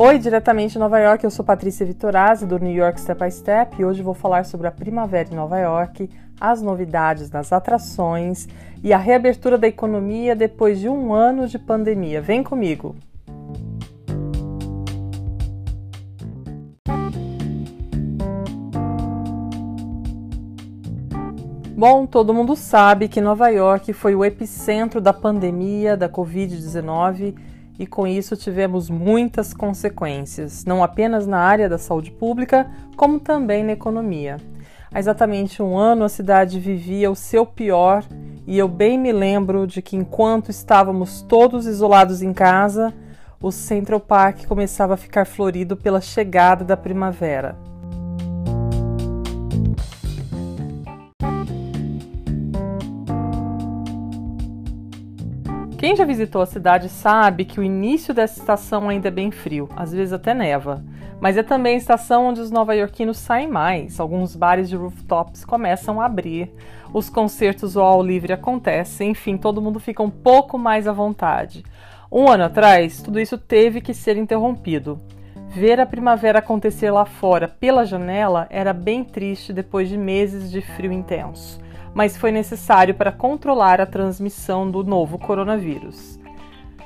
Oi, diretamente de Nova York, eu sou Patrícia Vitorazzi do New York Step by Step e hoje vou falar sobre a primavera em Nova York, as novidades nas atrações e a reabertura da economia depois de um ano de pandemia. Vem comigo! Bom, todo mundo sabe que Nova York foi o epicentro da pandemia da Covid-19 e com isso tivemos muitas consequências, não apenas na área da saúde pública, como também na economia. Há exatamente um ano a cidade vivia o seu pior e eu bem me lembro de que enquanto estávamos todos isolados em casa, o Central Park começava a ficar florido pela chegada da primavera. Quem já visitou a cidade sabe que o início dessa estação ainda é bem frio, às vezes até neva. Mas é também a estação onde os nova-iorquinos saem mais. Alguns bares de rooftops começam a abrir, os concertos ao livre acontecem, enfim, todo mundo fica um pouco mais à vontade. Um ano atrás, tudo isso teve que ser interrompido. Ver a primavera acontecer lá fora pela janela era bem triste depois de meses de frio intenso mas foi necessário para controlar a transmissão do novo coronavírus.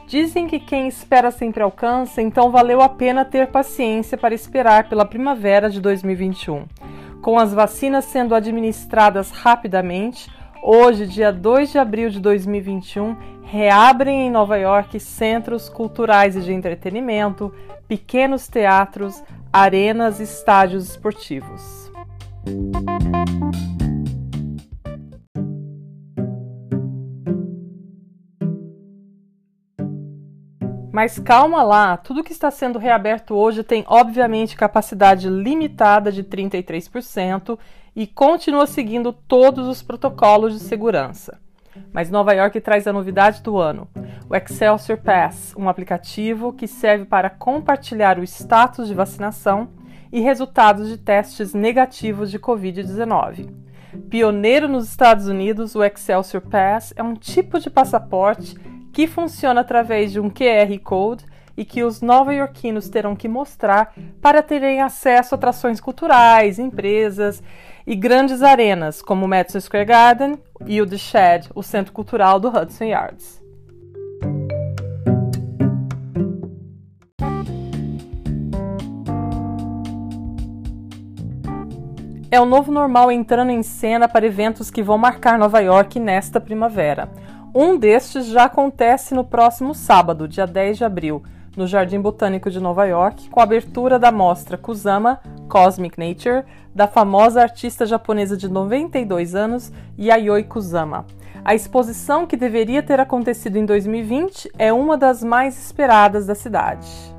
Dizem que quem espera sempre alcança, então valeu a pena ter paciência para esperar pela primavera de 2021. Com as vacinas sendo administradas rapidamente, hoje, dia 2 de abril de 2021, reabrem em Nova York centros culturais e de entretenimento, pequenos teatros, arenas e estádios esportivos. Mas calma lá, tudo que está sendo reaberto hoje tem obviamente capacidade limitada de 33% e continua seguindo todos os protocolos de segurança. Mas Nova York traz a novidade do ano: o Excelsior Pass, um aplicativo que serve para compartilhar o status de vacinação e resultados de testes negativos de Covid-19. Pioneiro nos Estados Unidos, o Excelsior Pass é um tipo de passaporte que funciona através de um QR Code e que os nova-iorquinos terão que mostrar para terem acesso a atrações culturais, empresas e grandes arenas, como o Madison Square Garden e o The Shed, o Centro Cultural do Hudson Yards. É o novo normal entrando em cena para eventos que vão marcar Nova York nesta primavera. Um destes já acontece no próximo sábado, dia 10 de abril, no Jardim Botânico de Nova York, com a abertura da mostra Kusama Cosmic Nature, da famosa artista japonesa de 92 anos, Yayoi Kusama. A exposição, que deveria ter acontecido em 2020, é uma das mais esperadas da cidade.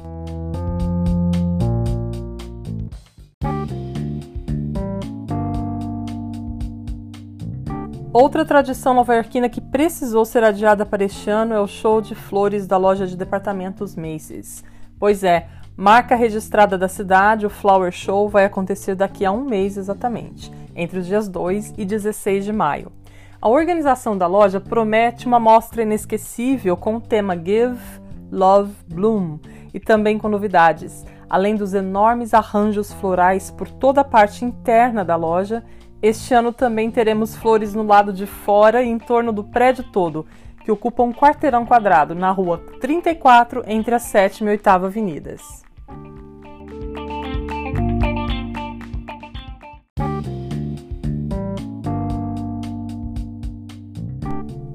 Outra tradição nova-iorquina que precisou ser adiada para este ano é o show de flores da loja de departamentos Macy's. Pois é, marca registrada da cidade, o Flower Show vai acontecer daqui a um mês exatamente, entre os dias 2 e 16 de maio. A organização da loja promete uma mostra inesquecível com o tema Give, Love, Bloom e também com novidades, além dos enormes arranjos florais por toda a parte interna da loja este ano também teremos flores no lado de fora e em torno do prédio todo, que ocupa um quarteirão quadrado na rua 34, entre a 7 e 8 avenidas.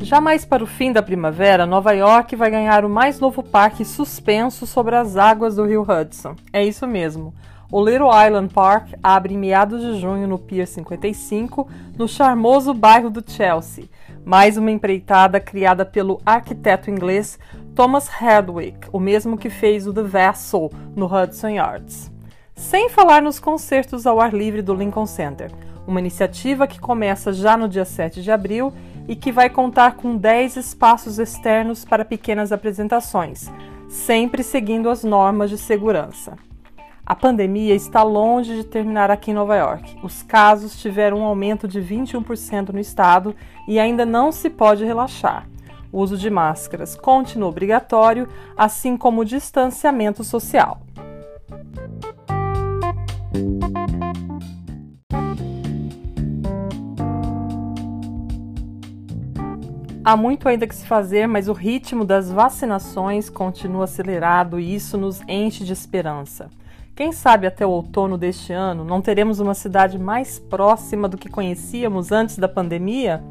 Já mais para o fim da primavera, Nova York vai ganhar o mais novo parque suspenso sobre as águas do rio Hudson. É isso mesmo. O Little Island Park abre em meados de junho no Pier 55, no charmoso bairro do Chelsea. Mais uma empreitada criada pelo arquiteto inglês Thomas Hardwick, o mesmo que fez o The Vessel no Hudson Yards. Sem falar nos concertos ao ar livre do Lincoln Center, uma iniciativa que começa já no dia 7 de abril e que vai contar com 10 espaços externos para pequenas apresentações, sempre seguindo as normas de segurança. A pandemia está longe de terminar aqui em Nova York. Os casos tiveram um aumento de 21% no estado e ainda não se pode relaxar. O uso de máscaras continua obrigatório, assim como o distanciamento social. Há muito ainda que se fazer, mas o ritmo das vacinações continua acelerado e isso nos enche de esperança. Quem sabe até o outono deste ano não teremos uma cidade mais próxima do que conhecíamos antes da pandemia?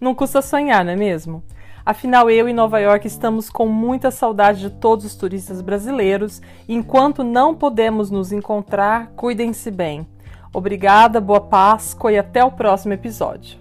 Não custa sonhar, não é mesmo? Afinal, eu e Nova York estamos com muita saudade de todos os turistas brasileiros enquanto não podemos nos encontrar, cuidem-se bem. Obrigada, boa Páscoa e até o próximo episódio.